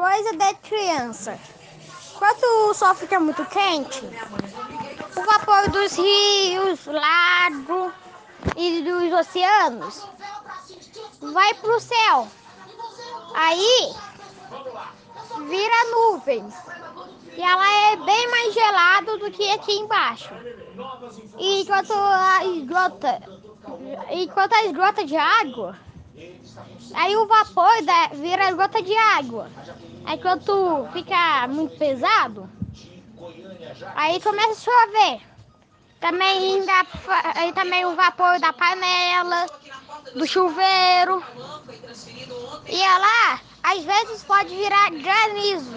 Coisa de criança. Quando o sol fica muito quente, o vapor dos rios, lagos e dos oceanos vai para o céu. Aí vira nuvens. E ela é bem mais gelada do que aqui embaixo. E enquanto a esgota, enquanto a esgota de água, aí o vapor da, vira gota de água. Aí quando fica muito pesado, aí começa a chover. Também, dá, aí também o vapor da panela, do chuveiro. E lá, às vezes pode virar granizo.